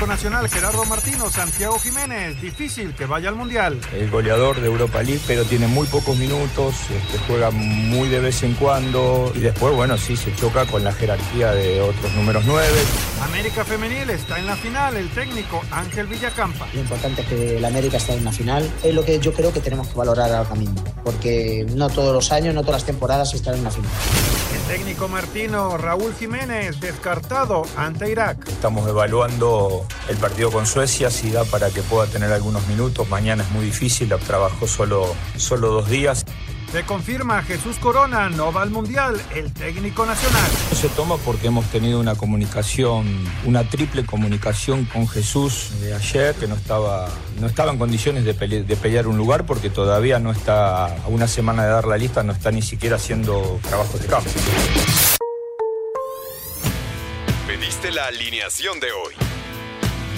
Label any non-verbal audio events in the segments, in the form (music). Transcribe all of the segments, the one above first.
técnico nacional Gerardo Martino, Santiago Jiménez, difícil que vaya al Mundial. El goleador de Europa League, pero tiene muy pocos minutos, este, juega muy de vez en cuando y después, bueno, sí, se choca con la jerarquía de otros números 9. América Femenil está en la final, el técnico Ángel Villacampa. Lo importante es que la América está en la final, es lo que yo creo que tenemos que valorar ahora mismo, porque no todos los años, no todas las temporadas están en la final. El técnico Martino, Raúl Jiménez, descartado ante Irak. Estamos evaluando el partido con Suecia, si da para que pueda tener algunos minutos. Mañana es muy difícil, trabajó solo, solo dos días. Se confirma Jesús Corona no va al Mundial, el técnico nacional. Se toma porque hemos tenido una comunicación, una triple comunicación con Jesús de ayer, que no estaba, no estaba en condiciones de, de pelear un lugar porque todavía no está, a una semana de dar la lista, no está ni siquiera haciendo trabajos de campo. Pediste la alineación de hoy.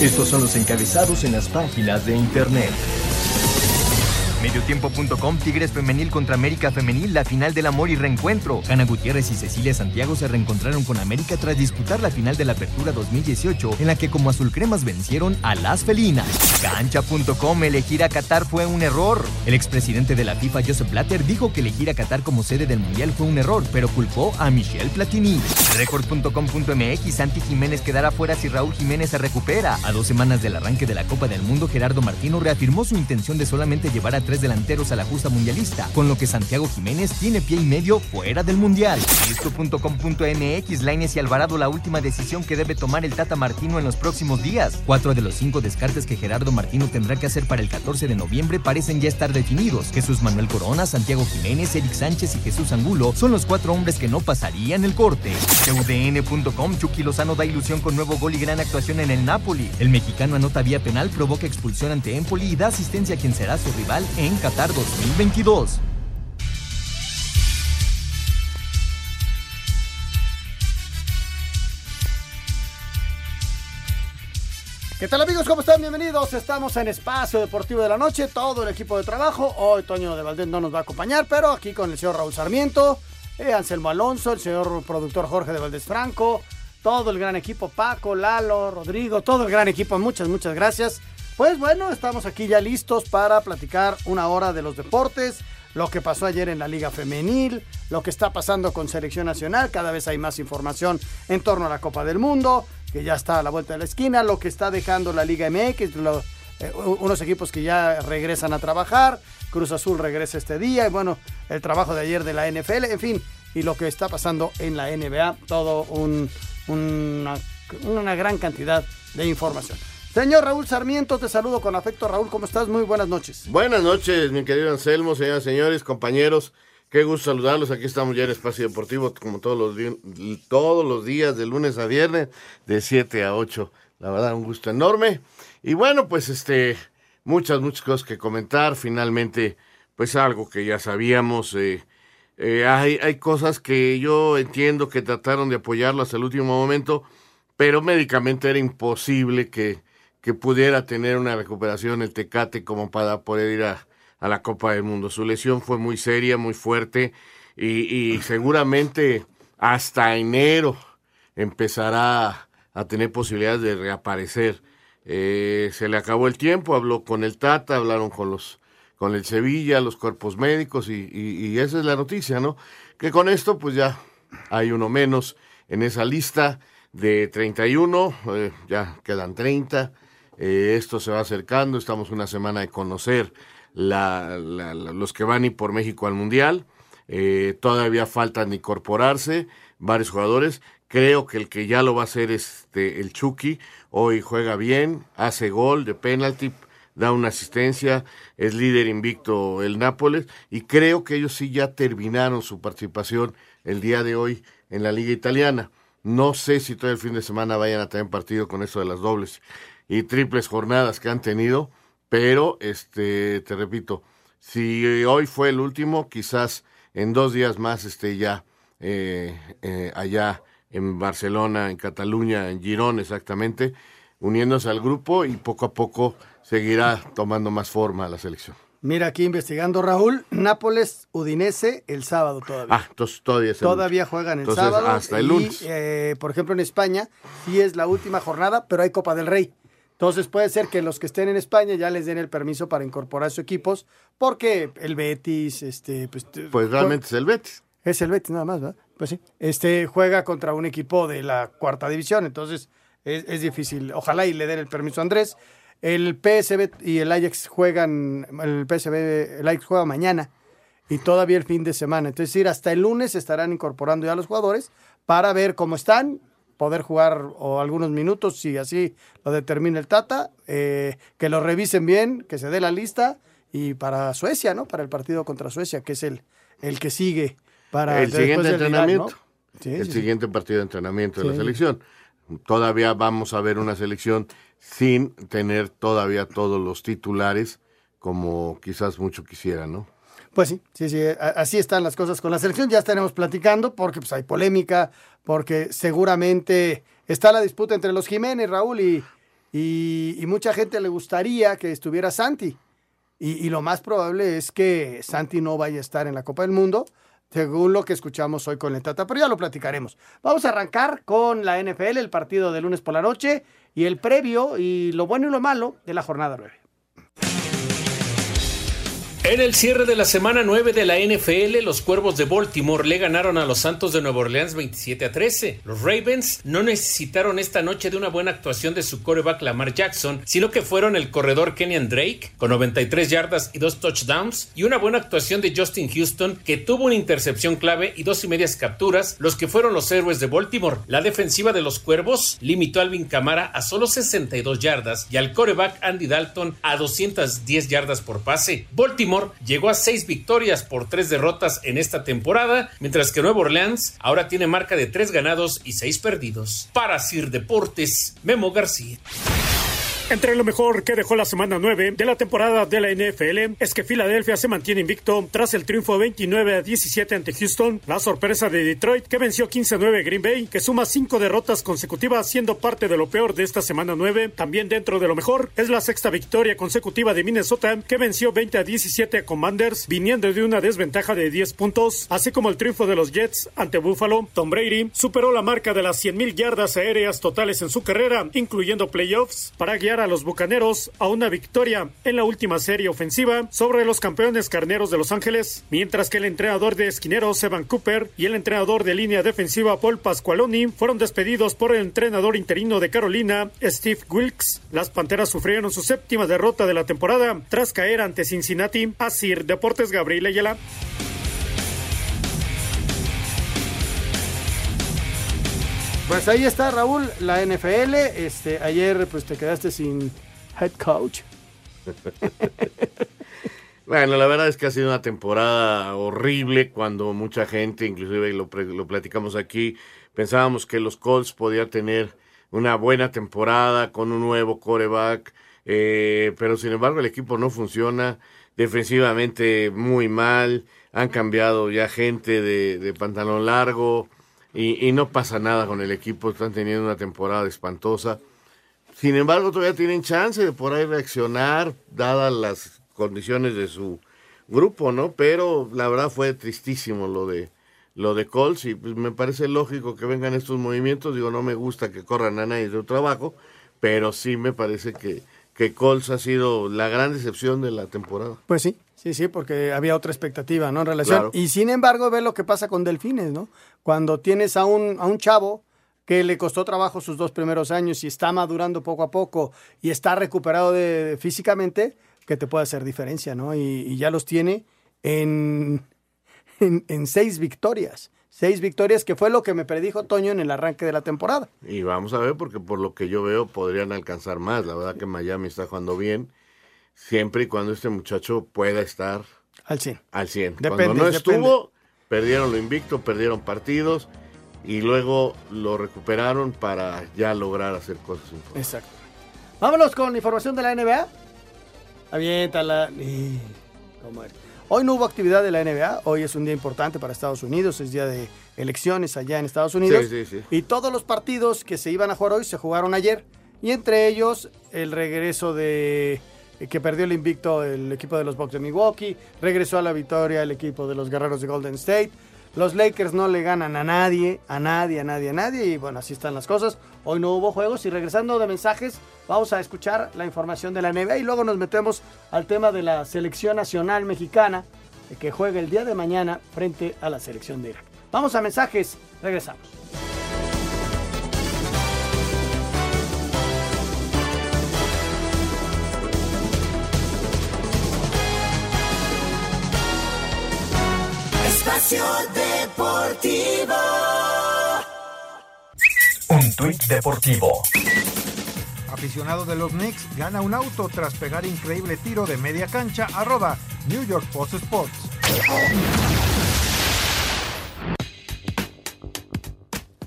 Estos son los encabezados en las páginas de internet. Mediotiempo.com Tigres Femenil contra América Femenil, la final del amor y reencuentro. Ana Gutiérrez y Cecilia Santiago se reencontraron con América tras disputar la final de la Apertura 2018, en la que como azulcremas vencieron a las felinas. Cancha.com elegir a Qatar fue un error. El expresidente de la FIFA, Joseph Blatter, dijo que elegir a Qatar como sede del Mundial fue un error, pero culpó a Michelle Platini. Record.com.mx Santi Jiménez quedará fuera si Raúl Jiménez se recupera. A dos semanas del arranque de la Copa del Mundo, Gerardo Martino reafirmó su intención de solamente llevar a tres delanteros a la justa mundialista, con lo que Santiago Jiménez tiene pie y medio fuera del mundial. Esto.com.mx Laines y Alvarado la última decisión que debe tomar el Tata Martino en los próximos días. Cuatro de los cinco descartes que Gerardo Martino tendrá que hacer para el 14 de noviembre parecen ya estar definidos. Jesús Manuel Corona, Santiago Jiménez, Eric Sánchez y Jesús Angulo son los cuatro hombres que no pasarían el corte. UDN.com Chucky Lozano da ilusión con nuevo gol y gran actuación en el Napoli. El mexicano anota vía penal, provoca expulsión ante Empoli y da asistencia a quien será su rival en Qatar 2022. ¿Qué tal amigos? ¿Cómo están? Bienvenidos. Estamos en Espacio Deportivo de la Noche, todo el equipo de trabajo. Hoy Toño de Valdés no nos va a acompañar, pero aquí con el señor Raúl Sarmiento, eh, Anselmo Alonso, el señor productor Jorge de Valdés Franco, todo el gran equipo, Paco, Lalo, Rodrigo, todo el gran equipo. Muchas, muchas gracias. Pues bueno, estamos aquí ya listos para platicar una hora de los deportes, lo que pasó ayer en la Liga Femenil, lo que está pasando con Selección Nacional, cada vez hay más información en torno a la Copa del Mundo, que ya está a la vuelta de la esquina, lo que está dejando la Liga MX, eh, unos equipos que ya regresan a trabajar, Cruz Azul regresa este día, y bueno, el trabajo de ayer de la NFL, en fin, y lo que está pasando en la NBA, todo un, una, una gran cantidad de información. Señor Raúl Sarmiento, te saludo con afecto. Raúl, ¿cómo estás? Muy buenas noches. Buenas noches, mi querido Anselmo, señoras señores, compañeros. Qué gusto saludarlos. Aquí estamos ya en Espacio Deportivo, como todos los, todos los días, de lunes a viernes, de 7 a 8. La verdad, un gusto enorme. Y bueno, pues este, muchas, muchas cosas que comentar. Finalmente, pues algo que ya sabíamos. Eh, eh, hay, hay cosas que yo entiendo que trataron de apoyarlo hasta el último momento, pero médicamente era imposible que, que pudiera tener una recuperación el Tecate como para poder ir a, a la Copa del Mundo. Su lesión fue muy seria, muy fuerte y, y seguramente hasta enero empezará a tener posibilidades de reaparecer. Eh, se le acabó el tiempo, habló con el Tata, hablaron con los con el Sevilla, los cuerpos médicos y, esa es la noticia, ¿no? Que con esto pues ya hay uno menos en esa lista de 31, eh, ya quedan 30, eh, esto se va acercando, estamos una semana de conocer la, la, la, los que van y por México al Mundial, eh, todavía faltan incorporarse varios jugadores, creo que el que ya lo va a hacer es este, el Chucky, hoy juega bien, hace gol de penalti, da una asistencia, es líder invicto el Nápoles y creo que ellos sí ya terminaron su participación el día de hoy en la liga italiana. No sé si todo el fin de semana vayan a tener partido con eso de las dobles y triples jornadas que han tenido, pero este, te repito, si hoy fue el último, quizás en dos días más esté ya eh, eh, allá en Barcelona, en Cataluña, en Girón exactamente, uniéndose al grupo y poco a poco seguirá tomando más forma la selección. Mira aquí investigando Raúl, Nápoles, Udinese el sábado todavía. Ah, entonces todavía es el Todavía lunes. juegan el Entonces, sábado. Hasta el y, lunes. eh, por ejemplo, en España sí es la última jornada, pero hay Copa del Rey. Entonces puede ser que los que estén en España ya les den el permiso para incorporar sus equipos, porque el Betis, este, pues, Pues realmente es el Betis. Es el Betis nada más, ¿verdad? Pues sí. Este juega contra un equipo de la cuarta división, entonces es, difícil. Ojalá y le den el permiso a Andrés. El PSV y el Ajax juegan, el PSV, el Ajax juega mañana y todavía el fin de semana. Entonces, ir hasta el lunes estarán incorporando ya a los jugadores para ver cómo están, poder jugar algunos minutos, si así lo determina el Tata, eh, que lo revisen bien, que se dé la lista y para Suecia, ¿no? Para el partido contra Suecia, que es el, el que sigue para el siguiente entrenamiento. Sí, el sí, sí. siguiente partido de entrenamiento de la selección. Todavía vamos a ver una selección sin tener todavía todos los titulares como quizás mucho quisieran, ¿no? Pues sí, sí, sí, así están las cosas con la selección. Ya estaremos platicando porque pues hay polémica, porque seguramente está la disputa entre los Jiménez, Raúl, y, y, y mucha gente le gustaría que estuviera Santi. Y, y lo más probable es que Santi no vaya a estar en la Copa del Mundo, según lo que escuchamos hoy con el Tata, pero ya lo platicaremos. Vamos a arrancar con la NFL, el partido de lunes por la noche, y el previo y lo bueno y lo malo de la jornada 9. En el cierre de la semana 9 de la NFL, los Cuervos de Baltimore le ganaron a los Santos de Nueva Orleans 27 a 13. Los Ravens no necesitaron esta noche de una buena actuación de su coreback Lamar Jackson, sino que fueron el corredor Kenyan Drake con 93 yardas y dos touchdowns y una buena actuación de Justin Houston que tuvo una intercepción clave y dos y medias capturas, los que fueron los héroes de Baltimore. La defensiva de los Cuervos limitó a Alvin Camara a solo 62 yardas y al coreback Andy Dalton a 210 yardas por pase. Baltimore llegó a seis victorias por tres derrotas en esta temporada, mientras que Nueva Orleans ahora tiene marca de tres ganados y seis perdidos. Para Sir Deportes, Memo García. Entre lo mejor que dejó la semana 9 de la temporada de la NFL es que Filadelfia se mantiene invicto tras el triunfo 29 a 17 ante Houston, la sorpresa de Detroit que venció 15-9 Green Bay, que suma cinco derrotas consecutivas siendo parte de lo peor de esta semana 9. También dentro de lo mejor es la sexta victoria consecutiva de Minnesota que venció 20 a 17 a Commanders viniendo de una desventaja de 10 puntos, así como el triunfo de los Jets ante Buffalo. Tom Brady superó la marca de las 100.000 yardas aéreas totales en su carrera, incluyendo playoffs, para guiar a los Bucaneros a una victoria en la última serie ofensiva sobre los campeones carneros de Los Ángeles, mientras que el entrenador de esquineros Evan Cooper y el entrenador de línea defensiva Paul Pasqualoni fueron despedidos por el entrenador interino de Carolina, Steve Wilkes. Las Panteras sufrieron su séptima derrota de la temporada tras caer ante Cincinnati. Asir Deportes Gabriel Ayala. Pues ahí está, Raúl, la NFL. Este, ayer pues te quedaste sin head coach. (laughs) Bueno, la verdad es que ha sido una temporada horrible cuando mucha gente, inclusive lo, lo platicamos aquí, pensábamos que los Colts podían tener una buena temporada con un nuevo coreback, eh, pero sin embargo el equipo no funciona, defensivamente muy mal, han cambiado ya gente de pantalón largo y, y no pasa nada con el equipo, están teniendo una temporada espantosa. Sin embargo, todavía tienen chance de por ahí reaccionar, dadas las condiciones de su grupo, ¿no? Pero la verdad fue tristísimo lo de lo de Colts y pues, me parece lógico que vengan estos movimientos. Digo, no me gusta que corran a nadie de su trabajo, pero sí me parece que, que Colts ha sido la gran decepción de la temporada. Pues sí, sí, sí, porque había otra expectativa, ¿no? En relación. Claro. Y sin embargo, ve lo que pasa con Delfines, ¿no? Cuando tienes a un, a un chavo que le costó trabajo sus dos primeros años y está madurando poco a poco y está recuperado de, físicamente, que te puede hacer diferencia, ¿no? Y, y ya los tiene en, (laughs) en, en seis victorias. Seis victorias, que fue lo que me predijo Toño en el arranque de la temporada. Y vamos a ver, porque por lo que yo veo podrían alcanzar más. La verdad que Miami está jugando bien, siempre y cuando este muchacho pueda estar Al 100. al 100. Depende, cuando no depende. estuvo, perdieron lo invicto, perdieron partidos. y luego lo recuperaron para ya lograr hacer cosas importantes. Exacto. Vámonos con información de la NBA. Aviéntala. Hoy no hubo actividad de la NBA. Hoy es un día importante para Estados Unidos. Es día de elecciones allá en Estados Unidos. Sí, sí, sí. Y todos los partidos que se iban a jugar hoy se jugaron ayer. Y entre ellos el regreso de que perdió el invicto el equipo de los Bucks de Milwaukee. Regresó a la victoria el equipo de los Guerreros de Golden State. Los Lakers no le ganan a nadie, a nadie, a nadie, a nadie. Y bueno, así están las cosas. Hoy no hubo juegos. Y regresando de mensajes, vamos a escuchar la información de la NBA. Y luego nos metemos al tema de la selección nacional mexicana eh, que juega el día de mañana frente a la selección de Irak. Vamos a mensajes. Regresamos. Espacio Deportivo. Un tuit deportivo. Aficionado de los Knicks gana un auto tras pegar increíble tiro de media cancha. Arroba New York Post Sports.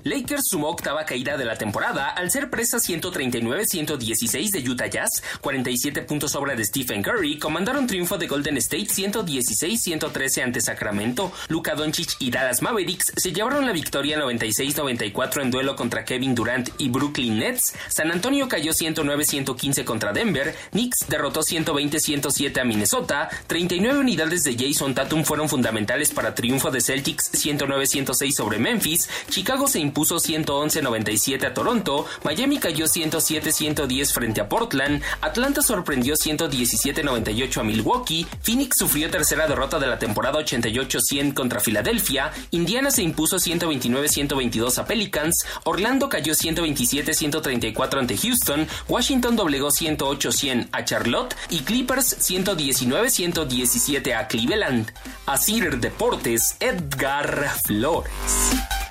Lakers sumó octava caída de la temporada al ser presa 139-116 de Utah Jazz, 47 puntos obra de Stephen Curry, comandaron triunfo de Golden State 116-113 ante Sacramento, Luka Doncic y Dallas Mavericks se llevaron la victoria 96-94 en duelo contra Kevin Durant y Brooklyn Nets, San Antonio cayó 109-115 contra Denver, Knicks derrotó 120-107 a Minnesota, 39 unidades de Jason Tatum fueron fundamentales para triunfo de Celtics 109-106 sobre Memphis, Chicago se impuso 111-97 a Toronto, Miami cayó 107-110 frente a Portland, Atlanta sorprendió 117-98 a Milwaukee, Phoenix sufrió tercera derrota de la temporada 88-100 contra Filadelfia, Indiana se impuso 129-122 a Pelicans, Orlando cayó 127-134 ante Houston, Washington doblegó 108-100 a Charlotte y Clippers 119-117 a Cleveland. Asir Deportes, Edgar Flores.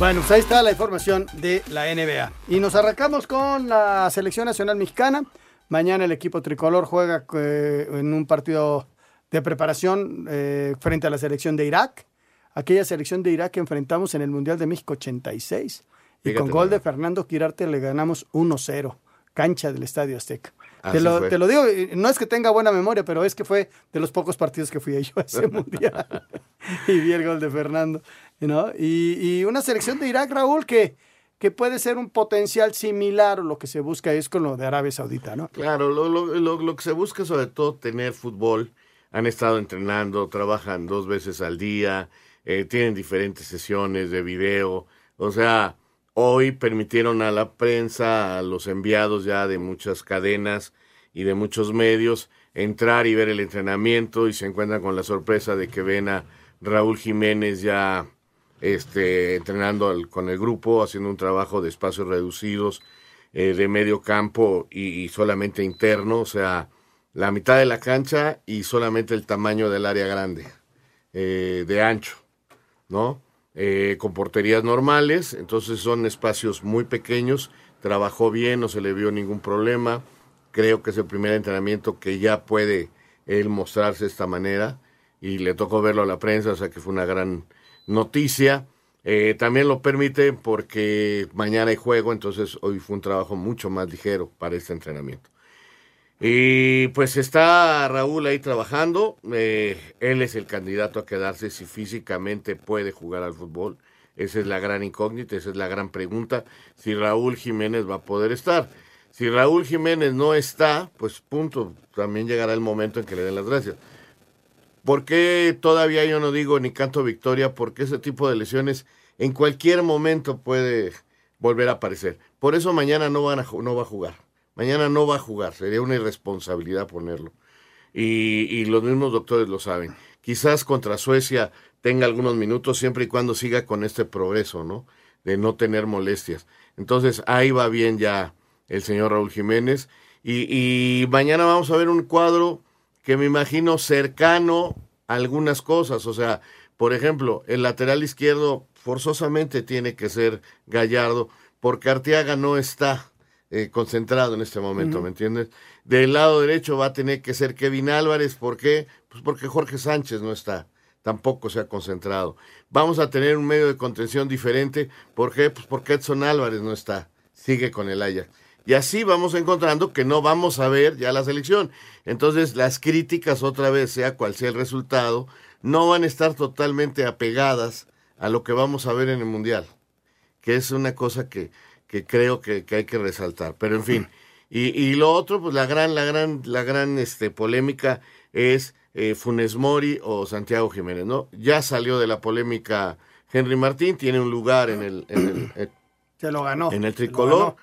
Bueno, pues ahí está la información de la NBA. Y nos arrancamos con la selección nacional mexicana. Mañana el equipo tricolor juega eh, en un partido de preparación eh, frente a la selección de Irak. Aquella selección de Irak que enfrentamos en el Mundial de México 86. Y Fíjate con gol de Fernando Quirarte le ganamos 1-0. Cancha del Estadio Azteca. Te lo, te lo digo, y no es que tenga buena memoria, pero es que fue de los pocos partidos que fui yo a ese (laughs) mundial. y vi el gol de Fernando. ¿no? Y, y una selección de Irak, Raúl, que, que puede ser un potencial similar o lo que se busca es con lo de Arabia Saudita, ¿no? Claro, lo, lo- lo- lo que se busca es sobre todo tener fútbol. Han estado entrenando, trabajan dos veces al día, eh, tienen diferentes sesiones de video. O sea, hoy permitieron a la prensa, a los enviados ya de muchas cadenas y de muchos medios, entrar y ver el entrenamiento y se encuentran con la sorpresa de que ven a Raúl Jiménez ya este, entrenando con el grupo, haciendo un trabajo de espacios reducidos, eh, de medio campo y, y solamente interno, o sea, la mitad de la cancha y solamente el tamaño del área grande, eh, de ancho, ¿no? Eh, con porterías normales, entonces son espacios muy pequeños, trabajó bien, no se le vio ningún problema, creo que es el primer entrenamiento que ya puede él mostrarse de esta manera y le tocó verlo a la prensa, o sea que fue una gran noticia. Eh, también lo permite porque mañana hay juego, entonces hoy fue un trabajo mucho más ligero para este entrenamiento. Y pues está Raúl ahí trabajando. eh, él es el candidato a quedarse si físicamente puede jugar al fútbol. Esa es la gran incógnita, esa es la gran pregunta. Si Raúl Jiménez va a poder estar. Si Raúl Jiménez no está, pues punto. También llegará el momento en que le den las gracias. ¿Por qué todavía yo no digo ni canto victoria? Porque ese tipo de lesiones en cualquier momento puede volver a aparecer. Por eso mañana no, van a, no va a jugar. Mañana no va a jugar. Sería una irresponsabilidad ponerlo. Y, y los mismos doctores lo saben. Quizás contra Suecia tenga algunos minutos siempre y cuando siga con este progreso, ¿no? De no tener molestias. Entonces ahí va bien ya el señor Raúl Jiménez. Y, y mañana vamos a ver un cuadro que me imagino cercano a algunas cosas. O sea, por ejemplo, el lateral izquierdo forzosamente tiene que ser Gallardo, porque Arteaga no está eh, concentrado en este momento. ¿me entiendes? Del lado derecho va a tener que ser Kevin Álvarez, ¿por qué? Pues porque Jorge Sánchez no está. tampoco se ha concentrado. Vamos a tener un medio de contención diferente. ¿Por qué? Pues porque Edson Álvarez no está, sigue con el Ajax. Y así vamos encontrando que no vamos a ver ya la selección. Entonces las críticas otra vez, sea cual sea el resultado, no van a estar totalmente apegadas a lo que vamos a ver en el Mundial, que es una cosa que, que creo que, que hay que resaltar. Pero en fin, y, y lo otro, pues la gran, la gran, la gran este, polémica es eh, Funes Mori o Santiago Jiménez, ¿no? Ya salió de la polémica Henry Martín, tiene un lugar en el, en el, Se lo ganó. en el tricolor.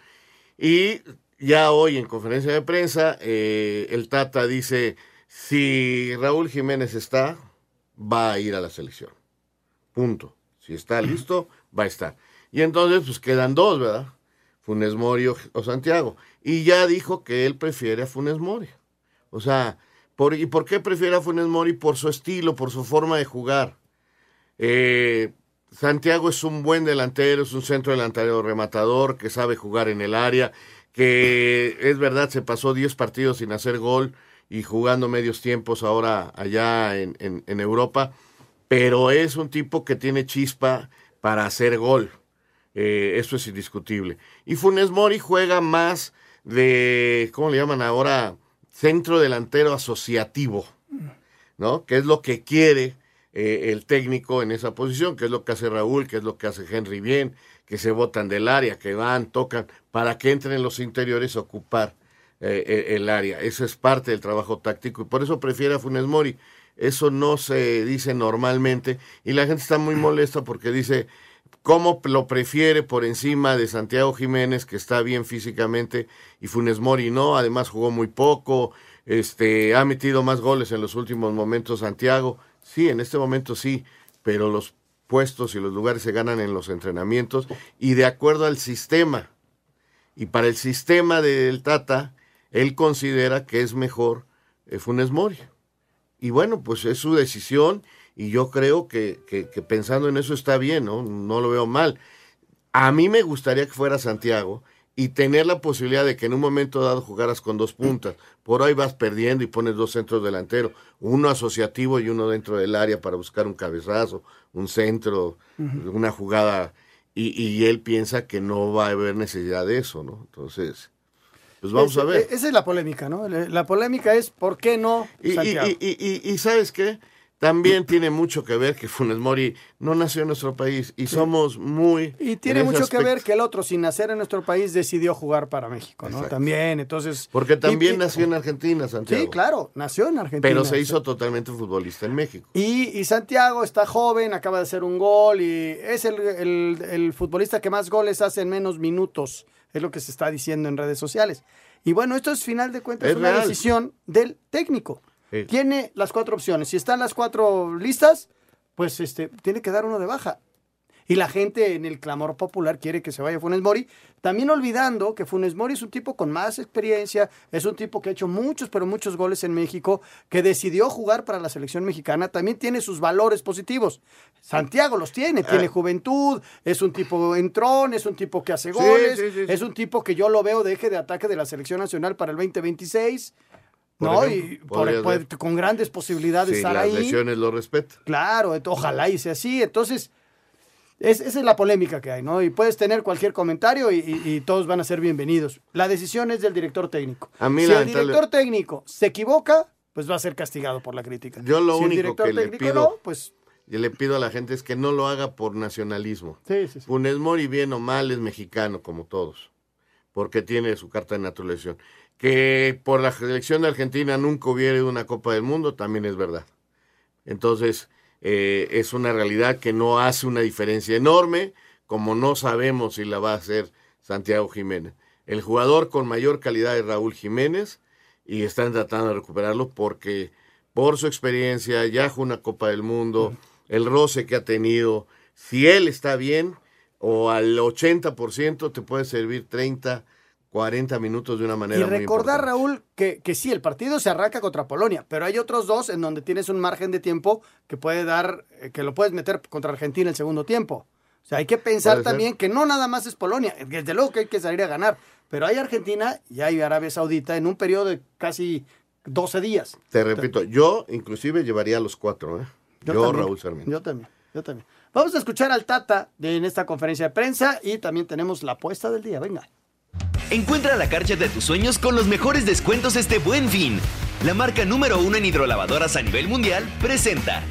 Y ya hoy en conferencia de prensa, eh, el Tata dice, si Raúl Jiménez está, va a ir a la selección. Punto. Si está listo, va a estar. Y entonces, pues quedan dos, ¿verdad? Funes Mori o, Santiago. Y ya dijo que él prefiere a Funes Mori. O sea, por, ¿y por qué prefiere a Funes Mori? Por su estilo, por su forma de jugar. Eh, Santiago es un buen delantero, es un centro delantero rematador que sabe jugar en el área, que es verdad, se pasó 10 partidos sin hacer gol y jugando medios tiempos ahora allá en- en Europa, pero es un tipo que tiene chispa para hacer gol. Eh, eso es indiscutible. Y Funes Mori juega más de, ¿cómo le llaman ahora? Centro delantero asociativo. ¿no? Que es lo que quiere eh, el técnico en esa posición, que es lo que hace Raúl, que es lo que hace Henry bien, que se botan del área, que van, tocan, para que entren los interiores a ocupar eh, eh, el área. Eso es parte del trabajo táctico y por eso prefiere a Funes Mori. Eso no se dice normalmente y la gente está muy molesta porque dice, ¿cómo lo prefiere por encima de Santiago Jiménez, que está bien físicamente, y Funes Mori no? Además jugó muy poco, este, ha metido más goles en los últimos momentos Santiago. Sí, en este momento sí, pero los puestos y los lugares se ganan en los entrenamientos y de acuerdo al sistema. Y para el sistema del Tata, él considera que es mejor eh, Funes Mori. Y bueno, pues es su decisión y yo creo que, que- que pensando en eso está bien, ¿no? No lo veo mal. A mí me gustaría que fuera Santiago y tener la posibilidad de que en un momento dado jugaras con dos puntas. Por ahí vas perdiendo y pones dos centros delanteros, uno asociativo y uno dentro del área para buscar un cabezazo, un centro, una jugada. Y, y él piensa que no va a haber necesidad de eso, ¿no? Entonces, pues vamos a ver. Esa es la polémica, ¿no? La polémica es ¿por qué no Santiago? y- y- y- y ¿sabes qué? También tiene mucho que ver que Funes Mori no nació en nuestro país y somos muy... Y tiene mucho que ver que el otro, sin nacer en nuestro país, decidió jugar para México, ¿no? Exacto. También, entonces... Porque también y- nació en Argentina, Santiago. Sí, claro, nació en Argentina. Pero se hizo totalmente futbolista en México. Y, y Santiago está joven, acaba de hacer un gol y es el, el- el futbolista que más goles hace en menos minutos, es lo que se está diciendo en redes sociales. Y bueno, esto es final de cuentas Es una real. decisión del técnico. Sí. Tiene las cuatro opciones. Si están las cuatro listas, pues este, tiene que dar uno de baja. Y la gente en el clamor popular quiere que se vaya Funes Mori, también olvidando que Funes Mori es un tipo con más experiencia, es un tipo que ha hecho muchos, pero muchos goles en México, que decidió jugar para la selección mexicana, también tiene sus valores positivos. Santiago los tiene, tiene Ah. juventud, es un tipo entrón, es un tipo que hace goles, sí, sí, sí. es un tipo que yo lo veo de eje de ataque de la selección nacional para el 2026. Por ¿no? ejemplo, y por- puede- con grandes posibilidades de Sí, estar las ahí. lesiones lo respetan. Claro, ojalá y sea así. Entonces, es- esa es la polémica que hay, ¿no? Y puedes tener cualquier comentario y, y- y todos van a ser bienvenidos. La decisión es del director técnico. A mí, si el director técnico se equivoca, pues va a ser castigado por la crítica. Yo lo si el único director que le técnico pido, no, pues y le pido a la gente es que no lo haga por nacionalismo. sí, sí, sí. Funes Mori, bien o mal, es mexicano, como todos, porque tiene su carta de naturalización. Que por la selección de Argentina nunca hubiera ido a una Copa del Mundo, también es verdad. Entonces, eh, es una realidad que no hace una diferencia enorme, como no sabemos si la va a hacer Santiago Jiménez. El jugador con mayor calidad es Raúl Jiménez y están tratando de recuperarlo porque por su experiencia ya jugó una Copa del Mundo, el roce que ha tenido, si él está bien o al 80% te puede servir 30, 40 minutos de una manera Y recordar. Raúl, que, que sí, el partido se arranca contra Polonia, pero hay otros dos en donde tienes un margen de tiempo que puede dar, eh, que lo puedes meter contra Argentina el segundo tiempo. O sea, hay que pensar ser. también que no nada más es Polonia, desde luego que hay que salir a ganar, pero hay Argentina y hay Arabia Saudita en un periodo de casi 12 días. Te repito, yo inclusive llevaría a los cuatro, ¿eh? Yo, también, Raúl Sarmiento. Yo también, yo también. Vamos a escuchar al Tata de, en esta conferencia de prensa y también tenemos la apuesta del día. Venga. Encuentra la Karcher de tus sueños con los mejores descuentos este buen fin. La marca número uno en hidrolavadoras a nivel mundial presenta.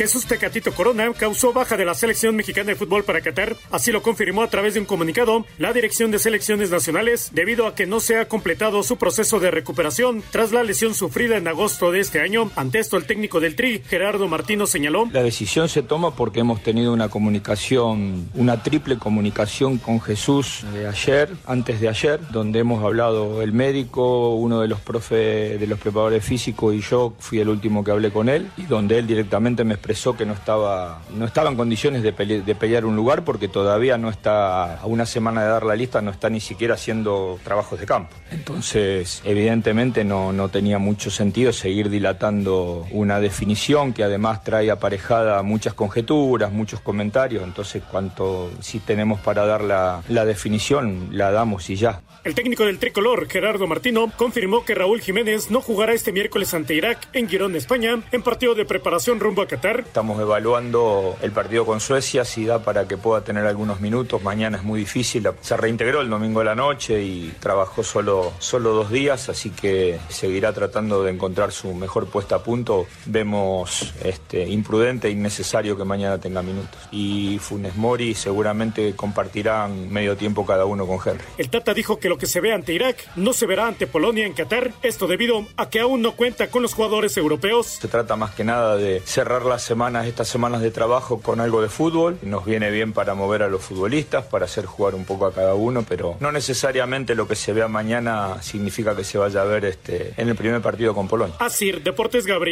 Jesús Tecatito Corona causó baja de la selección mexicana de fútbol para Qatar. Así lo confirmó a través de un comunicado la Dirección de Selecciones Nacionales, debido a que no se ha completado su proceso de recuperación tras la lesión sufrida en agosto de este año. Ante esto, el técnico del Tri, Gerardo Martino, señaló. La decisión se toma porque hemos tenido una comunicación, una triple comunicación con Jesús de ayer, antes de ayer, donde hemos hablado el médico, uno de los profes, de los preparadores físicos y yo fui el último que hablé con él, y donde él directamente me expresó que no estaba, no estaba en condiciones de, pele- de pelear un lugar porque todavía no está, a una semana de dar la lista, no está ni siquiera haciendo trabajos de campo. Entonces, evidentemente no, no tenía mucho sentido seguir dilatando una definición que además trae aparejada muchas conjeturas, muchos comentarios. Entonces, cuanto si tenemos para dar la, la definición, la damos y ya. El técnico del tricolor, Gerardo Martino, confirmó que Raúl Jiménez no jugará este miércoles ante Irak en Girón, España, en partido de preparación rumbo a Qatar. Estamos evaluando el partido con Suecia, si da para que pueda tener algunos minutos. Mañana es muy difícil. Se reintegró el domingo de la noche y trabajó solo, solo dos días, así que seguirá tratando de encontrar su mejor puesta a punto. Vemos este, imprudente e innecesario que mañana tenga minutos. Y Funes Mori seguramente compartirán medio tiempo cada uno con Henry. El Tata dijo que lo que se ve ante Irak no se verá ante Polonia en Qatar, esto debido a que aún no cuenta con los jugadores europeos. Se trata más que nada de cerrar las semanas, estas semanas de trabajo con algo de fútbol. Nos viene bien para mover a los futbolistas, para hacer jugar un poco a cada uno, pero no necesariamente lo que se vea mañana significa que se vaya a ver este, en el primer partido con Polonia. Así, Deportes Gabriel.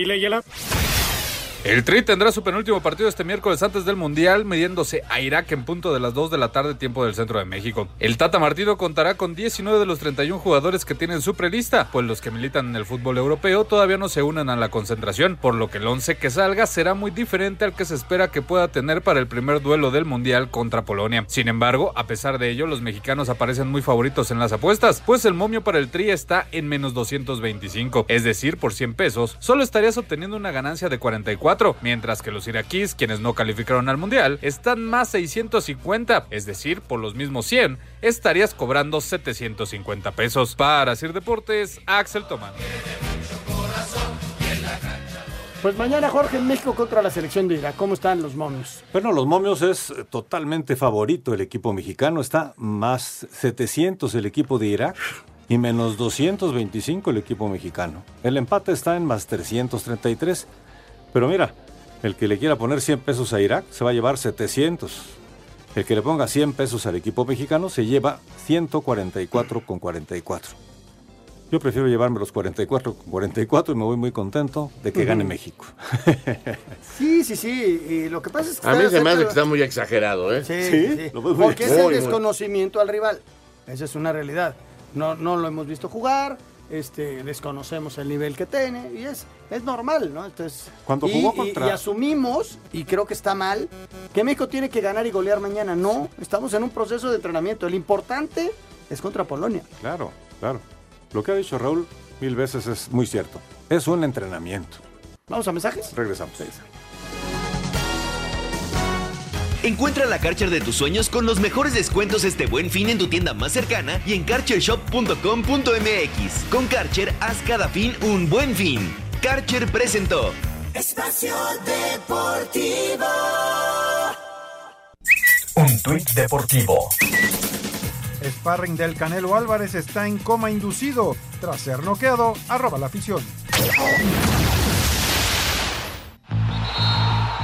El Tri tendrá su penúltimo partido este miércoles antes del Mundial, midiéndose a Irak en punto de las 2 de la tarde, tiempo del centro de México. El Tata Martino contará con 19 de los 31 jugadores que tienen su prelista, pues los que militan en el fútbol europeo todavía no se unen a la concentración, por lo que el 11 que salga será muy diferente al que se espera que pueda tener para el primer duelo del Mundial contra Polonia. Sin embargo, a pesar de ello, los mexicanos aparecen muy favoritos en las apuestas, pues el momio para el Tri está en menos 225, es decir, por 100 pesos, solo estarías obteniendo una ganancia de 44 mientras que los iraquíes, quienes no calificaron al mundial, están más 650, es decir, por los mismos 100, estarías cobrando 750 pesos. Para Sir Deportes, Axel Tomán. Pues mañana Jorge en México contra la selección de Irak. ¿Cómo están los momios? Bueno, los momios es eh, totalmente favorito el equipo mexicano. Está más 700 el equipo de Irak y menos 225 el equipo mexicano. El empate está en más 333. Pero mira, el que le quiera poner 100 pesos a Irak se va a llevar 700. El que le ponga 100 pesos al equipo mexicano se lleva 144 con 44. Yo prefiero llevarme los 44 con 44 y me voy muy contento de que gane. México. (laughs) Sí, sí, sí. Y lo que pasa es que A mí se me hace que está muy exagerado, ¿eh? Sí, sí, sí. Lo ves muy- Porque es el desconocimiento al rival. Esa es una realidad. No, no lo hemos visto jugar, este, desconocemos el nivel que tiene y es, es normal, ¿no? Entonces, Cuando y, jugó y- contra- y asumimos, y creo que está mal, que México tiene que ganar y golear mañana. No, estamos en un proceso de entrenamiento. El importante es contra Polonia. Claro, claro. Lo que ha dicho Raúl mil veces es muy cierto. Es un entrenamiento. Vamos a mensajes. Regresamos. Encuentra la Karcher de tus sueños con los mejores descuentos este buen fin en tu tienda más cercana y en karchershop.com.mx. Con Karcher, haz cada fin un buen fin. Karcher presentó. Espacio Deportivo. Un tuit deportivo. Sparring del Canelo Álvarez está en coma inducido tras ser noqueado. Arroba la afición.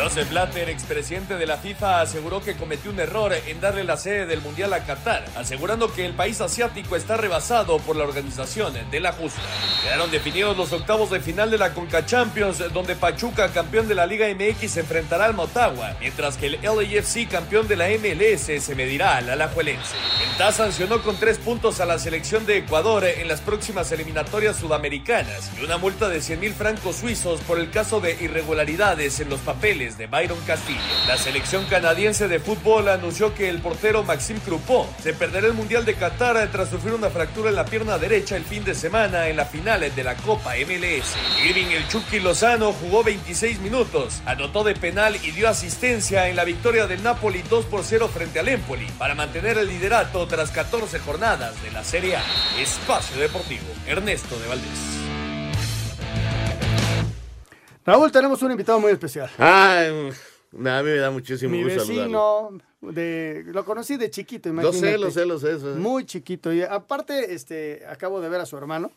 Joseph Blatter, expresidente de la FIFA, aseguró que cometió un error en darle la sede del Mundial a Qatar, asegurando que el país asiático está rebasado por la organización de la justa. Quedaron definidos los octavos de final de la Conca Champions, donde Pachuca, campeón de la Liga MX, se enfrentará al Motagua, mientras que el LAFC, campeón de la MLS, se medirá al Alajuelense. En Fatah sancionó con tres puntos a la selección de Ecuador en las próximas eliminatorias sudamericanas y una multa de 100 mil francos suizos por el caso de irregularidades en los papeles de Byron Castillo. La selección canadiense de fútbol anunció que el portero Maxime Crupon se perderá el Mundial de Qatar tras sufrir una fractura en la pierna derecha el fin de semana en la final de la Copa MLS. Irving el Chucky Lozano jugó 26 minutos, anotó de penal y dio asistencia en la victoria del Napoli 2 por 0 frente al Empoli para mantener el liderato tras 14 jornadas de la Serie A. Espacio Deportivo, Ernesto de Valdés. Raúl, tenemos un invitado muy especial. Ay, a mí me da muchísimo Mi gusto saludarlo. vecino, de, lo conocí de chiquito, imagínate. lo sé, lo sé. lo sé. Muy chiquito. Y aparte, este, acabo de ver a su hermano,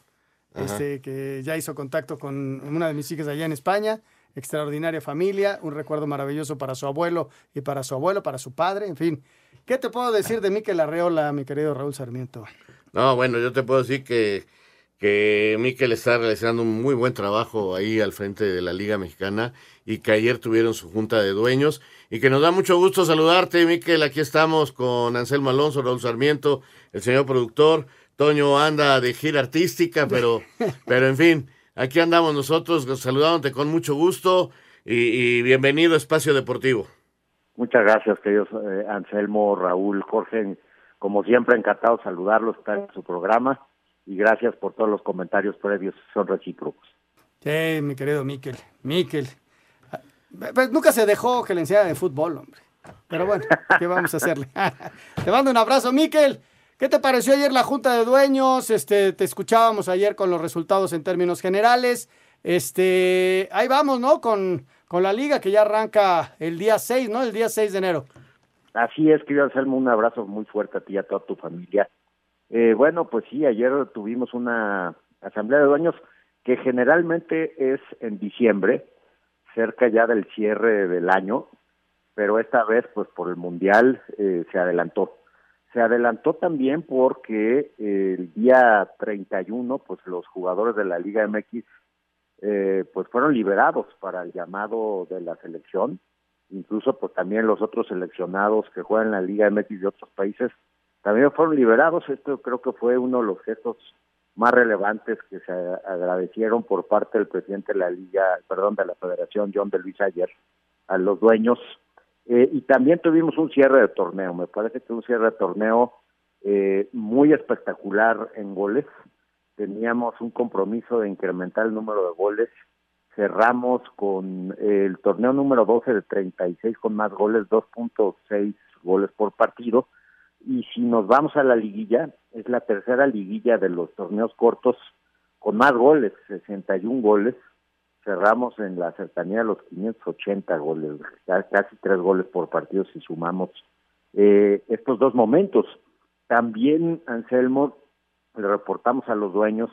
Ajá. este, que ya hizo contacto con una de mis hijas allá en España. Extraordinaria familia, un recuerdo maravilloso para su abuelo y para su abuelo, para su padre, en fin. ¿Qué te puedo decir de Miquel Arreola, mi querido Raúl Sarmiento? No, bueno, yo te puedo decir que, que Miquel está realizando un muy buen trabajo ahí al frente de la Liga Mexicana y que ayer tuvieron su junta de dueños y que nos da mucho gusto saludarte, Miquel. Aquí estamos con Anselmo Alonso, Raúl Sarmiento, el señor productor. Toño anda de gira artística, pero, (laughs) pero en fin, aquí andamos nosotros saludándote con mucho gusto y, y bienvenido a Espacio Deportivo. Muchas gracias, queridos eh, Anselmo, Raúl, Jorge. Como siempre, encantado saludarlos, estar en su programa y gracias por todos los comentarios previos, son recíprocos. Sí, mi querido Miquel. Miquel. Ah, Pues nunca se dejó que le enseñara de fútbol, hombre. Pero bueno, ¿qué vamos a hacerle? (laughs) te mando un abrazo, Miquel. ¿Qué te pareció ayer la Junta de Dueños? Este, te escuchábamos ayer con los resultados en términos generales. Este, ahí vamos, ¿no? Con, con la liga que ya arranca el día 6, ¿no? El día 6 de enero. Así es, querido Anselmo, un abrazo muy fuerte a ti y a toda tu familia. Eh, bueno, pues sí, ayer tuvimos una asamblea de dueños que generalmente es en diciembre, cerca ya del cierre del año, pero esta vez, pues por el Mundial, eh, se adelantó. Se adelantó también porque eh, el día 31, pues los jugadores de la Liga MX, eh, pues fueron liberados para el llamado de la selección, incluso pues también los otros seleccionados que juegan en la Liga MX de otros países también fueron liberados. Esto creo que fue uno de los gestos más relevantes que se agradecieron por parte del presidente de la Liga, perdón, de la Federación, John de Luis ayer, a los dueños. Eh, y también tuvimos un cierre de torneo. Me parece que un cierre de torneo eh, muy espectacular en goles. Teníamos un compromiso de incrementar el número de goles. Cerramos con el torneo número 12 de 36 con más goles, 2.6 goles por partido. Y si nos vamos a la liguilla, es la tercera liguilla de los torneos cortos con más goles, 61 goles. Cerramos en la cercanía de los 580 goles, casi tres goles por partido si sumamos eh, estos dos momentos. También, Anselmo, le reportamos a los dueños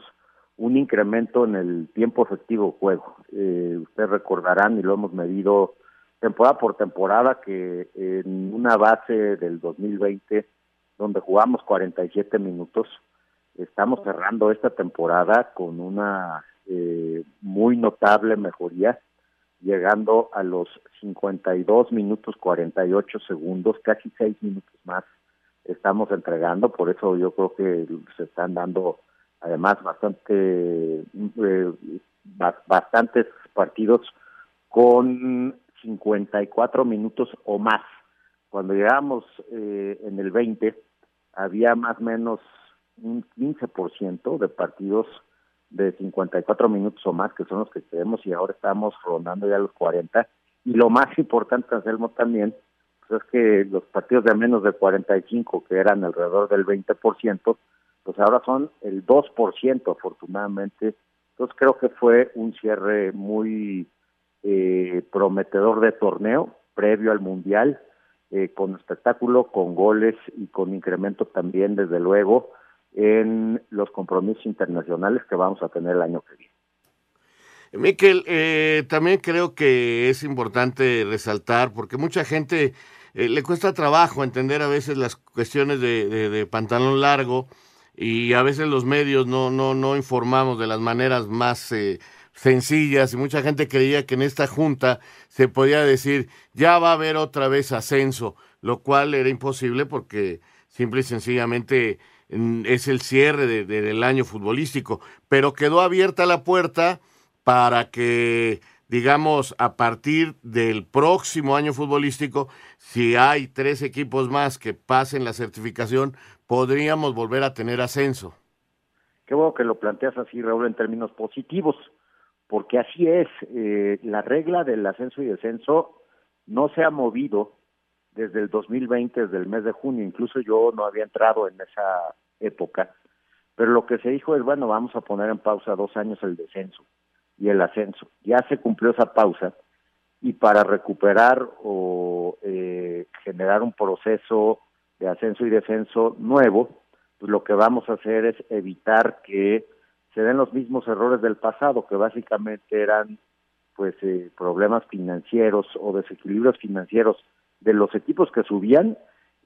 un incremento en el tiempo efectivo juego. Eh, ustedes recordarán, y lo hemos medido temporada por temporada, que en una base del 2020 donde jugamos 47 minutos. Estamos cerrando esta temporada con una eh, muy notable mejoría, llegando a los 52 minutos 48 segundos, casi 6 minutos más estamos entregando, por eso yo creo que se están dando además bastante eh, bastantes partidos con 54 minutos o más. Cuando llegamos eh, en el 20, había más o menos un 15% de partidos de 54 minutos o más, que son los que tenemos, y ahora estamos rondando ya los 40. Y lo más importante, Anselmo, también, pues es que los partidos de menos de 45, que eran alrededor del 20%, pues ahora son el 2%, afortunadamente. Entonces creo que fue un cierre muy eh, prometedor de torneo previo al Mundial eh, con espectáculo, con goles y con incremento también, desde luego, en los compromisos internacionales que vamos a tener el año que viene. Miquel, eh, también creo que es importante resaltar, porque mucha gente eh, le cuesta trabajo entender a veces las cuestiones de, de, de, pantalón largo y a veces los medios no, no, no informamos de las maneras más eh, sencillas y mucha gente creía que en esta junta se podía decir ya va a haber otra vez ascenso, lo cual era imposible porque simple y sencillamente mm, es el cierre de- de- del año futbolístico, pero quedó abierta la puerta para que, digamos, a partir del próximo año futbolístico, si hay tres equipos más que pasen la certificación, podríamos volver a tener ascenso. Qué bueno que lo planteas así, Raúl, en términos positivos, porque así es. eh, la regla del ascenso y descenso no se ha movido desde el 2020, desde el mes de junio. Incluso yo no había entrado en esa época. Pero lo que se dijo es, bueno, vamos a poner en pausa dos años el descenso y el ascenso. Ya se cumplió esa pausa y para recuperar o eh, generar un proceso de ascenso y descenso nuevo, pues lo que vamos a hacer es evitar que se den los mismos errores del pasado, que básicamente eran pues eh, problemas financieros o desequilibrios financieros de los equipos que subían,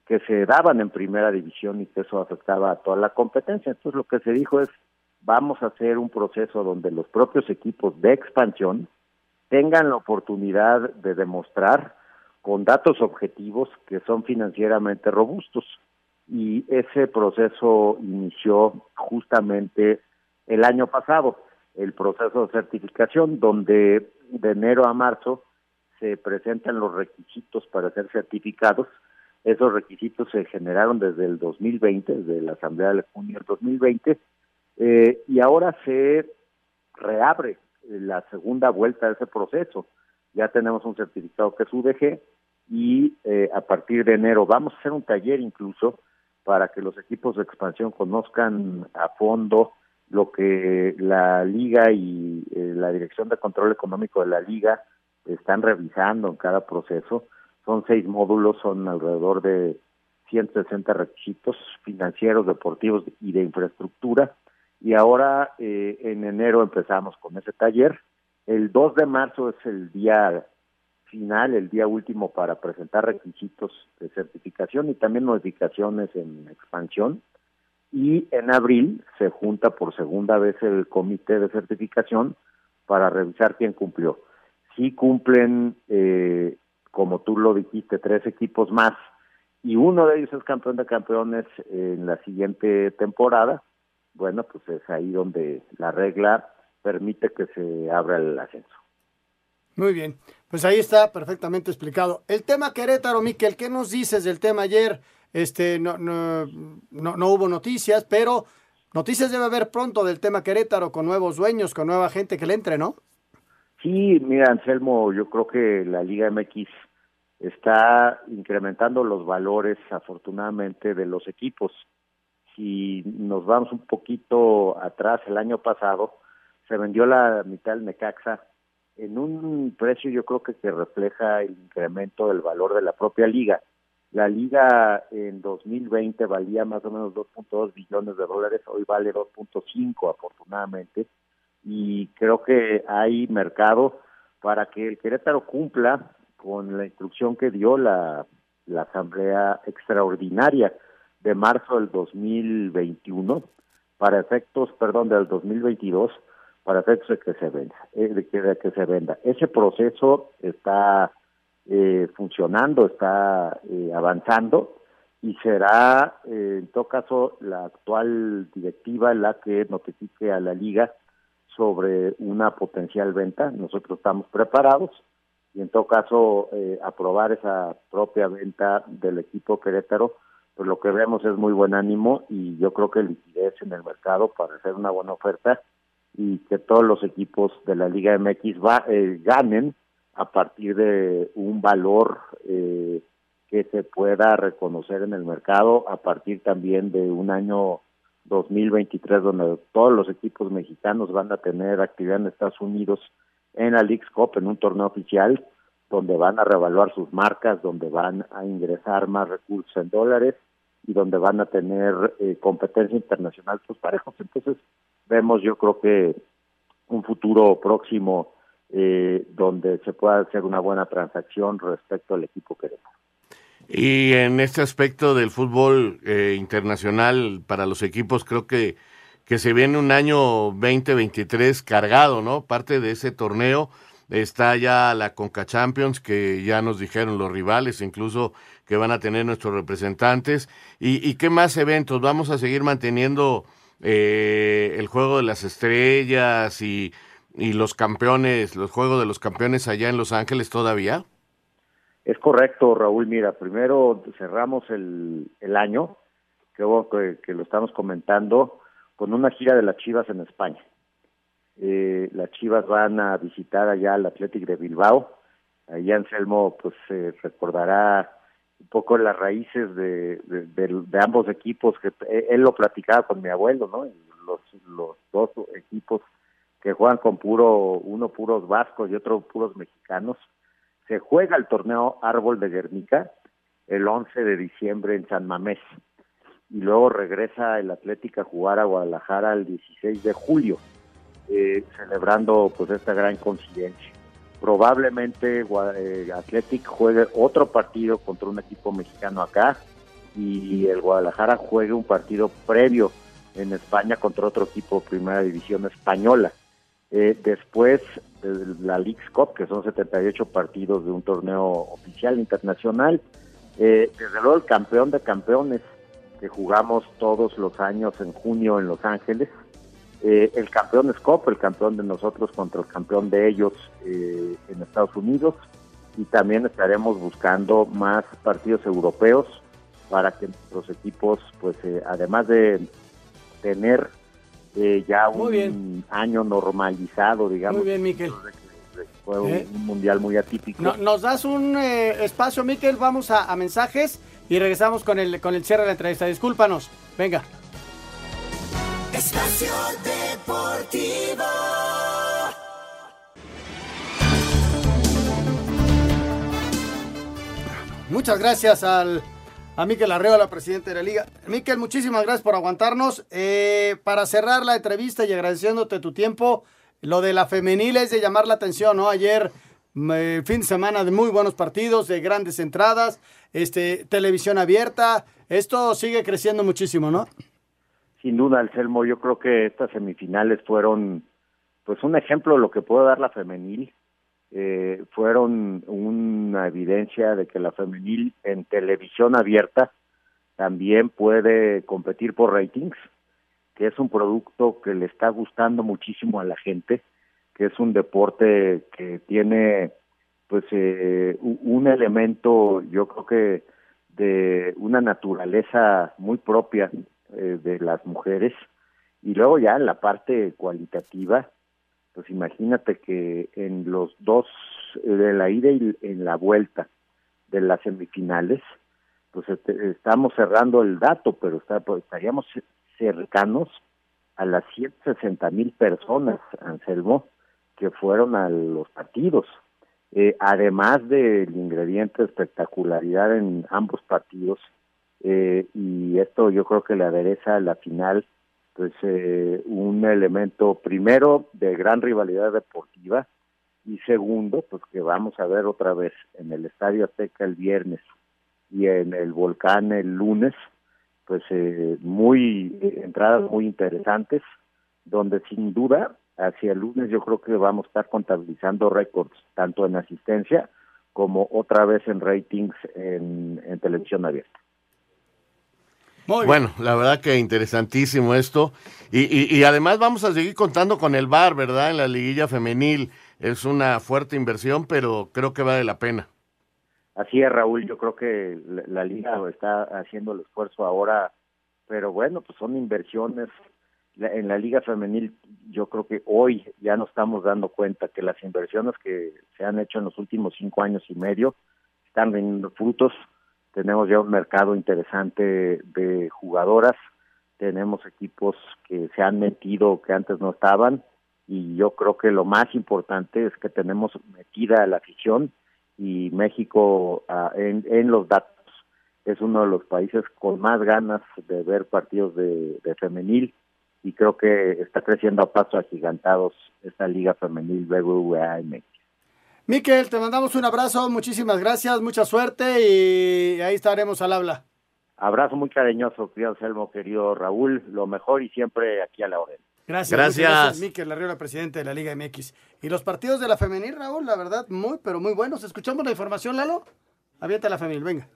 que se daban en primera división y que eso afectaba a toda la competencia. Entonces lo que se dijo es, vamos a hacer un proceso donde los propios equipos de expansión tengan la oportunidad de demostrar con datos objetivos que son financieramente robustos. Y ese proceso inició justamente el año pasado, el proceso de certificación, donde de enero a marzo se presentan los requisitos para ser certificados. Esos requisitos se generaron desde el 2020, desde la Asamblea de junio del 2020, eh, y ahora se reabre la segunda vuelta de ese proceso. Ya tenemos un certificado que es UDG y eh, a partir de enero vamos a hacer un taller incluso para que los equipos de expansión conozcan a fondo lo que la liga y eh, la dirección de control económico de la liga están revisando en cada proceso. Son seis módulos, son alrededor de 160 requisitos financieros, deportivos y de infraestructura. Y ahora eh, en enero empezamos con ese taller. El 2 de marzo es el día final, el día último para presentar requisitos de certificación y también modificaciones en expansión. Y en abril se junta por segunda vez el comité de certificación para revisar quién cumplió. Si cumplen, eh, como tú lo dijiste, tres equipos más y uno de ellos es campeón de campeones en la siguiente temporada, bueno, pues es ahí donde la regla permite que se abra el ascenso. Muy bien, pues ahí está perfectamente explicado. El tema Querétaro, Miquel, ¿qué nos dices del tema ayer? Este, no, no, no, no hubo noticias, pero noticias debe haber pronto del tema Querétaro con nuevos dueños, con nueva gente que le entre, ¿no? Sí, mira, Anselmo, yo creo que la Liga MX está incrementando los valores, afortunadamente, de los equipos. Si nos vamos un poquito atrás, el año pasado se vendió la mitad del Necaxa en un precio yo creo que, que refleja el incremento del valor de la propia liga. La liga en 2020 valía más o menos 2.2 billones de dólares, hoy vale 2.5 afortunadamente, y creo que hay mercado para que el Querétaro cumpla con la instrucción que dio la, Asamblea Extraordinaria de marzo del 2021 para efectos, perdón, del 2022 para efectos de que se venda, eh, de, que, de que se venda. Ese proceso está eh, funcionando, está eh, avanzando y será, eh, en todo caso, la actual directiva la que notifique a la liga sobre una potencial venta. Nosotros estamos preparados y, en todo caso, eh, aprobar esa propia venta del equipo Querétaro, pues lo que vemos es muy buen ánimo y yo creo que liquidez en el mercado para hacer una buena oferta y que todos los equipos de la Liga MX va, eh, ganen a partir de un valor eh, que se pueda reconocer en el mercado, a partir también de un año 2023 donde todos los equipos mexicanos van a tener actividad en Estados Unidos en la Leagues Cup, en un torneo oficial, donde van a revaluar sus marcas, donde van a ingresar más recursos en dólares y donde van a tener eh, competencia internacional sus parejos. Entonces, vemos yo creo que un futuro próximo eh, donde se pueda hacer una buena transacción respecto al equipo Querétaro. Y en este aspecto del fútbol eh, internacional para los equipos, creo que, que se viene un año 2023 cargado, ¿no? Parte de ese torneo está ya la Conca Champions, que ya nos dijeron los rivales, incluso que van a tener nuestros representantes. ¿Y, y qué más eventos? ¿Vamos a seguir manteniendo eh, el juego de las estrellas y, y los campeones, los juegos de los campeones allá en Los Ángeles todavía? Es correcto, Raúl. Mira, primero cerramos el, el año, creo que, que, lo estamos comentando, con una gira de las Chivas en España. Eh, las Chivas van a visitar allá al Athletic de Bilbao. Ahí Anselmo pues eh, recordará un poco las raíces de, de, de, ambos equipos, que él lo platicaba con mi abuelo, ¿no? Los, los dos equipos que juegan con puro, uno puros vascos y otro puros mexicanos. Se juega el torneo Árbol de Guernica el 11 de diciembre en San Mamés y luego regresa el Atlético a jugar a Guadalajara el 16 de julio, eh, celebrando pues esta gran coincidencia. Probablemente eh, Athletic juegue otro partido contra un equipo mexicano acá y el Guadalajara juegue un partido previo en España contra otro equipo de primera división española. Eh, después la Leagues Cup, que son 78 partidos de un torneo oficial internacional. Eh, desde luego el campeón de campeones que jugamos todos los años en junio en Los Ángeles. Eh, el campeón Cup, el campeón de nosotros contra el campeón de ellos eh, en Estados Unidos. Y también estaremos buscando más partidos europeos para que nuestros equipos, pues además de tener eh, ya un bien. año normalizado, digamos. Muy bien, Miquel. Fue un, ¿Eh? un mundial muy atípico. No, nos das un eh, espacio, Miquel. Vamos a, a, mensajes y regresamos con el, con el cierre de la entrevista. Discúlpanos. Venga. Espacio Deportivo. Muchas gracias al a Miquel Arreola, presidente de la liga. Miquel, muchísimas gracias por aguantarnos. Eh, para cerrar la entrevista y agradeciéndote tu tiempo, lo de la femenil es de llamar la atención, ¿no? Ayer, eh, fin de semana de muy buenos partidos, de grandes entradas, este, televisión abierta. Esto sigue creciendo muchísimo, ¿no? Sin duda, Anselmo, yo creo que estas semifinales fueron pues un ejemplo de lo que puede dar la femenil eh, fueron una evidencia de que la femenil en televisión abierta también puede competir por ratings, que es un producto que le está gustando muchísimo a la gente, que es un deporte que tiene pues eh, un elemento yo creo que de una naturaleza muy propia eh, de las mujeres. Y luego ya en la parte cualitativa pues imagínate que en los dos, de la ida y en la vuelta de las semifinales, pues este, estamos cerrando el dato, pero está, pues, estaríamos cercanos a las 160 mil personas, Anselmo, que fueron a los partidos. Eh, además del ingrediente de espectacularidad en ambos partidos, eh, y esto yo creo que le adereza a la final pues eh, un elemento primero de gran rivalidad deportiva y segundo pues que vamos a ver otra vez en el Estadio Azteca el viernes y en el Volcán el lunes pues eh, muy entradas muy interesantes donde sin duda hacia el lunes yo creo que vamos a estar contabilizando récords tanto en asistencia como otra vez en ratings en televisión abierta. Muy bueno, la verdad que interesantísimo esto. Y, y, y, además vamos a seguir contando con el VAR, ¿verdad? En la liguilla femenil. Es una fuerte inversión, pero creo que vale la pena. Así es, Raúl. Yo creo que la, la liga está haciendo el esfuerzo ahora, pero bueno, pues son inversiones. La, en la liga femenil, yo creo que hoy ya nos estamos dando cuenta que las inversiones que se han hecho en los últimos cinco años y medio están rindiendo frutos tenemos ya un mercado interesante de jugadoras, tenemos equipos que se han metido que antes no estaban y yo creo que lo más importante es que tenemos metida a la afición y México uh, en, en, los datos es uno de los países con más ganas de ver partidos de, de femenil y creo que está creciendo a pasos agigantados esta liga femenil BBVA en México. Miquel, te mandamos un abrazo, muchísimas gracias, mucha suerte y ahí estaremos al habla. Abrazo muy cariñoso, querido Selmo, querido Raúl, lo mejor y siempre aquí a la hora. Gracias. Gracias. Gracias, Miquel Arriola, presidente de la Liga MX. Y los partidos de la femenil, Raúl, la verdad, muy, pero muy buenos. ¿Escuchamos la información, Lalo? Avienta la femenil, venga.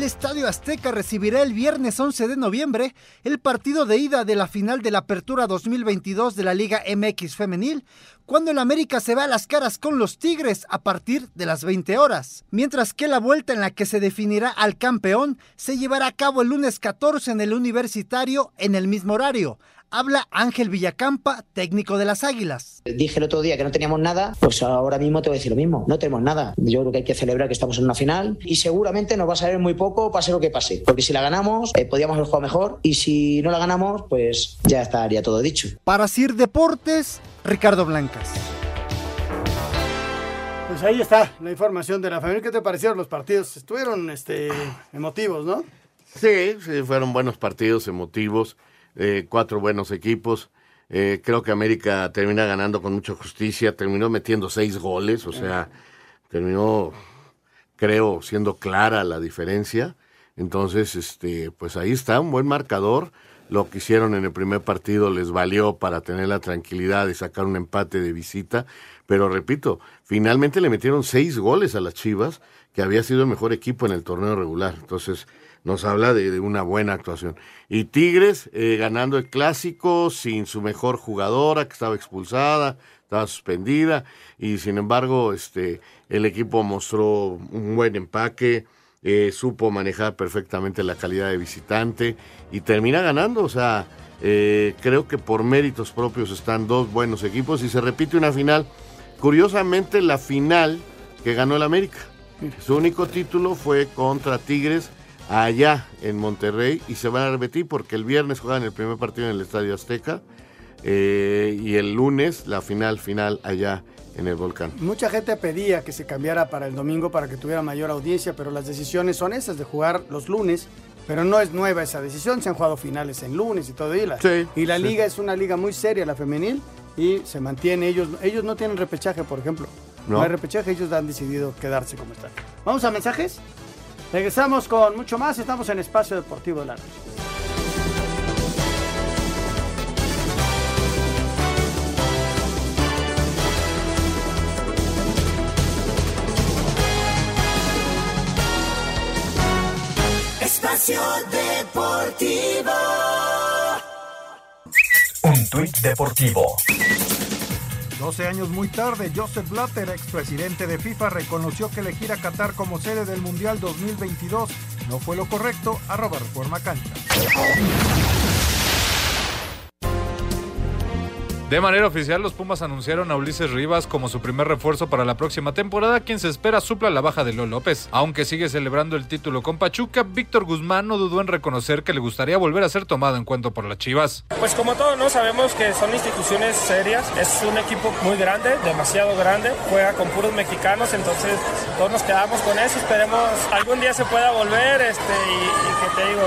El Estadio Azteca recibirá el viernes 11 de noviembre el partido de ida de la final de la Apertura 2022 de la Liga MX Femenil, cuando el América se va a las caras con los Tigres a partir de las 20 horas, mientras que la vuelta en la que se definirá al campeón se llevará a cabo el lunes 14 en el Universitario en el mismo horario. Habla Ángel Villacampa, técnico de las Águilas. Dije el otro día que no teníamos nada, pues ahora mismo te voy a decir lo mismo. No tenemos nada. Yo creo que hay que celebrar que estamos en una final y seguramente nos va a salir muy poco, pase lo que pase. Porque si la ganamos, eh, podríamos haber jugado mejor y si no la ganamos, pues ya estaría todo dicho. Para Sir Deportes, Ricardo Blancas. Pues ahí está la información de la familia. ¿Qué te parecieron los partidos? Estuvieron este, emotivos, ¿no? Sí, sí, fueron buenos partidos, emotivos, eh, cuatro buenos equipos. Eh, creo que América termina ganando con mucha justicia, terminó metiendo seis goles, o sea, terminó, creo, siendo clara la diferencia. Entonces, este, pues ahí está, un buen marcador. Lo que hicieron en el primer partido les valió para tener la tranquilidad de sacar un empate de visita. Pero repito, finalmente le metieron seis goles a las Chivas, que había sido el mejor equipo en el torneo regular. Entonces, nos habla de, de una buena actuación. Y Tigres eh, ganando el clásico sin su mejor jugadora, que estaba expulsada, estaba suspendida, y sin embargo, este, el equipo mostró un buen empaque, eh, supo manejar perfectamente la calidad de visitante y termina ganando. O sea, eh, creo que por méritos propios están dos buenos equipos y se repite una final. Curiosamente, la final que ganó el América. Su único título fue contra Tigres allá en Monterrey y se van a repetir porque el viernes juegan el primer partido en el Estadio Azteca eh, y el lunes la final final allá en el Volcán. Mucha gente pedía que se cambiara para el domingo para que tuviera mayor audiencia, pero las decisiones son esas de jugar los lunes. Pero no es nueva esa decisión, se han jugado finales en lunes y todo. Y la, Sí, y la sí. liga es una liga muy seria, la femenil, y se mantiene. Ellos, ellos no tienen repechaje, por ejemplo. No, No. hay repechaje, ellos han decidido quedarse como están. Vamos a mensajes. Regresamos con mucho más. Estamos en Espacio Deportivo de la Noche. Espacio Deportivo. Un tuit deportivo. 12 años muy tarde, Joseph Blatter, expresidente de FIFA, reconoció que elegir a Qatar como sede del Mundial 2022 no fue lo correcto, arroba Reforma Cancha. De manera oficial, los Pumas anunciaron a Ulises Rivas como su primer refuerzo para la próxima temporada, quien se espera supla la baja de Leo López. Aunque sigue celebrando el título con Pachuca, Víctor Guzmán no dudó en reconocer que le gustaría volver a ser tomado en cuenta por las Chivas. Pues como todos, ¿no? Sabemos que son instituciones serias, es un equipo muy grande, demasiado grande, juega con puros mexicanos, entonces todos nos quedamos con eso, esperemos algún día se pueda volver, este, y, y que te digo,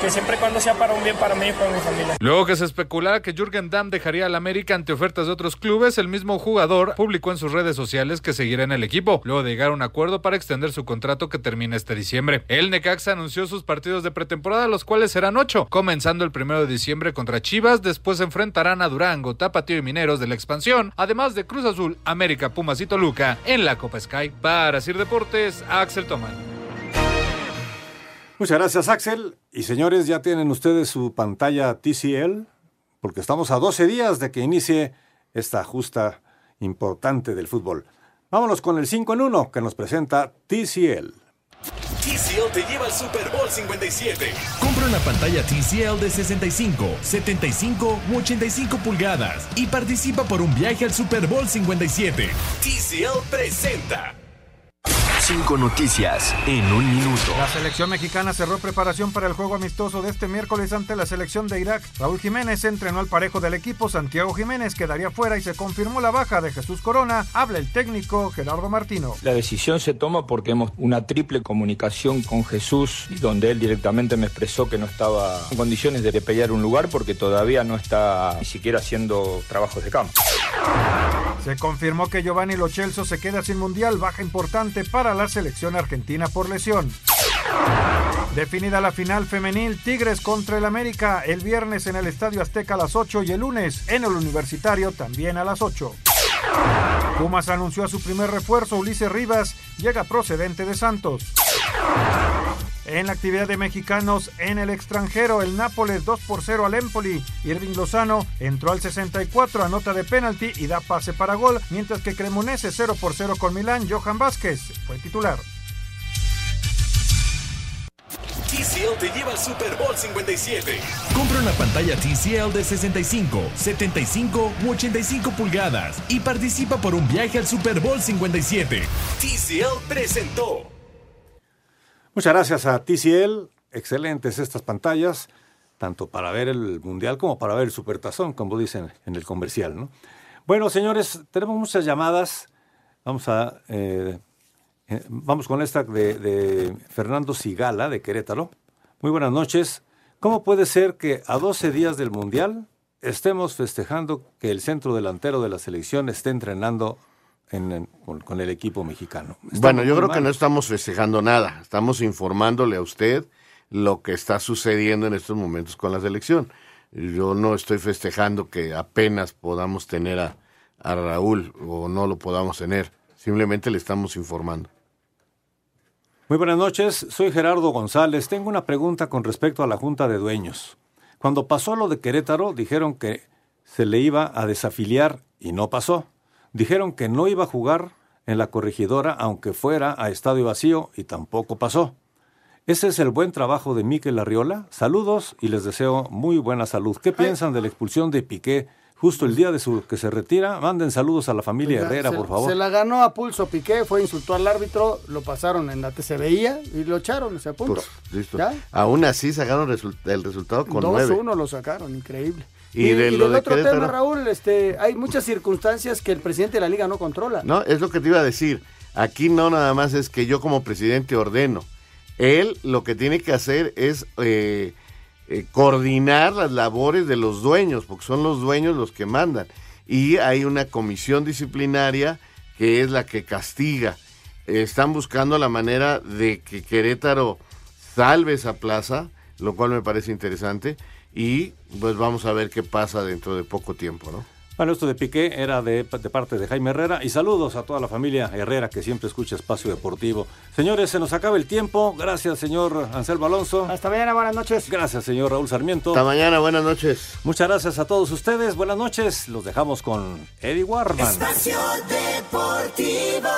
que siempre y cuando sea para un bien para mí y para mi familia. Luego que se especulaba que Jürgen Damm dejaría al América ante ofertas de otros clubes, el mismo jugador publicó en sus redes sociales que seguirá en el equipo, luego de llegar a un acuerdo para extender su contrato que termina este diciembre. El Necaxa anunció sus partidos de pretemporada, los cuales serán ocho, comenzando el primero de diciembre contra Chivas, después se enfrentarán a Durango, Tapatío y Mineros de la expansión, además de Cruz Azul, América, Pumas y Toluca en la Copa Sky. Para Sir Deportes, Axel Tomán. Muchas gracias, Axel. Y señores, ya tienen ustedes su pantalla TCL, porque estamos a 12 días de que inicie esta justa importante del fútbol. Vámonos con el 5 en 1 que nos presenta TCL. TCL te lleva al Super Bowl 57. Compra una pantalla TCL de 65, 75 u 85 pulgadas y participa por un viaje al Super Bowl 57. TCL presenta. Cinco noticias en un minuto. La selección mexicana cerró preparación para el juego amistoso de este miércoles ante la selección de Irak. Raúl Jiménez entrenó al parejo del equipo. Santiago Jiménez quedaría fuera y se confirmó la baja de Jesús Corona. Habla el técnico Gerardo Martino. La decisión se toma porque hemos una triple comunicación con Jesús, donde él directamente me expresó que no estaba en condiciones de pelear un lugar porque todavía no está ni siquiera haciendo trabajos de campo. Se confirmó que Giovanni Lo Celso se queda sin mundial, baja importante para la selección argentina por lesión. Definida la final femenil, Tigres contra el América el viernes en el Estadio Azteca a las 8 y el lunes en el Universitario también a las 8. Pumas anunció a su primer refuerzo, Ulises Rivas, llega procedente de Santos. En la actividad de mexicanos en el extranjero, el Nápoles 2 por 0 al Empoli. Irving Lozano entró al 64 a nota de penalti y da pase para gol, mientras que Cremonese 0 por 0 con Milán, Johan Vázquez fue titular. TCL te lleva al Super Bowl 57. Compra una pantalla TCL de 65, 75 u 85 pulgadas y participa por un viaje al Super Bowl 57. TCL presentó. Muchas gracias a TCL. Excelentes estas pantallas, tanto para ver el Mundial como para ver el Supertazón, como dicen en el comercial. ¿no? Bueno, señores, tenemos muchas llamadas. Vamos a eh, eh, vamos con esta de, Fernando Sigala, de Querétaro. Muy buenas noches. ¿Cómo puede ser que a 12 días del Mundial estemos festejando que el centro delantero de la selección esté entrenando en, en, con, con, el equipo mexicano? Estamos bueno, yo creo mal. que no estamos festejando nada. Estamos informándole a usted lo que está sucediendo en estos momentos con la selección. Yo no estoy festejando que apenas podamos tener a, a Raúl o no lo podamos tener. Simplemente le estamos informando. Muy buenas noches, soy Gerardo González. Tengo una pregunta con respecto a la Junta de Dueños. Cuando pasó lo de Querétaro, dijeron que se le iba a desafiliar y no pasó. Dijeron que no iba a jugar en la corregidora aunque fuera a estadio vacío y tampoco pasó. Ese es el buen trabajo de Miquel Arriola. Saludos y les deseo muy buena salud. ¿Qué piensan de la expulsión de Piqué justo el día de su que se retira. Manden saludos a la familia Oiga, Herrera, se, por favor. Se la ganó a pulso Piqué, fue insultó al árbitro, lo pasaron en la TCBIA y lo echaron ese punto. Pues, listo. ¿Ya? Aún así sacaron el resultado con 2-1 lo sacaron, increíble. Y, y, de y lo del de otro tema, Raúl, este, hay muchas circunstancias que el presidente de la liga no controla. No, es lo que te iba a decir. Aquí no nada más es que yo como presidente ordeno. Él lo que tiene que hacer es eh, eh, coordinar las labores de los dueños, porque son los dueños los que mandan. Y hay una comisión disciplinaria que es la que castiga. Eh, están buscando la manera de que Querétaro salve esa plaza, lo cual me parece interesante. Y pues vamos a ver qué pasa dentro de poco tiempo, ¿no? Bueno, esto de Piqué era de, de, parte de Jaime Herrera y saludos a toda la familia Herrera que siempre escucha Espacio Deportivo. Señores, se nos acaba el tiempo. Gracias, señor Anselmo Alonso. Hasta mañana, buenas noches. Gracias, señor Raúl Sarmiento. Hasta mañana, buenas noches. Muchas gracias a todos ustedes. Buenas noches. Los dejamos con Eddie Warman. Espacio Deportivo.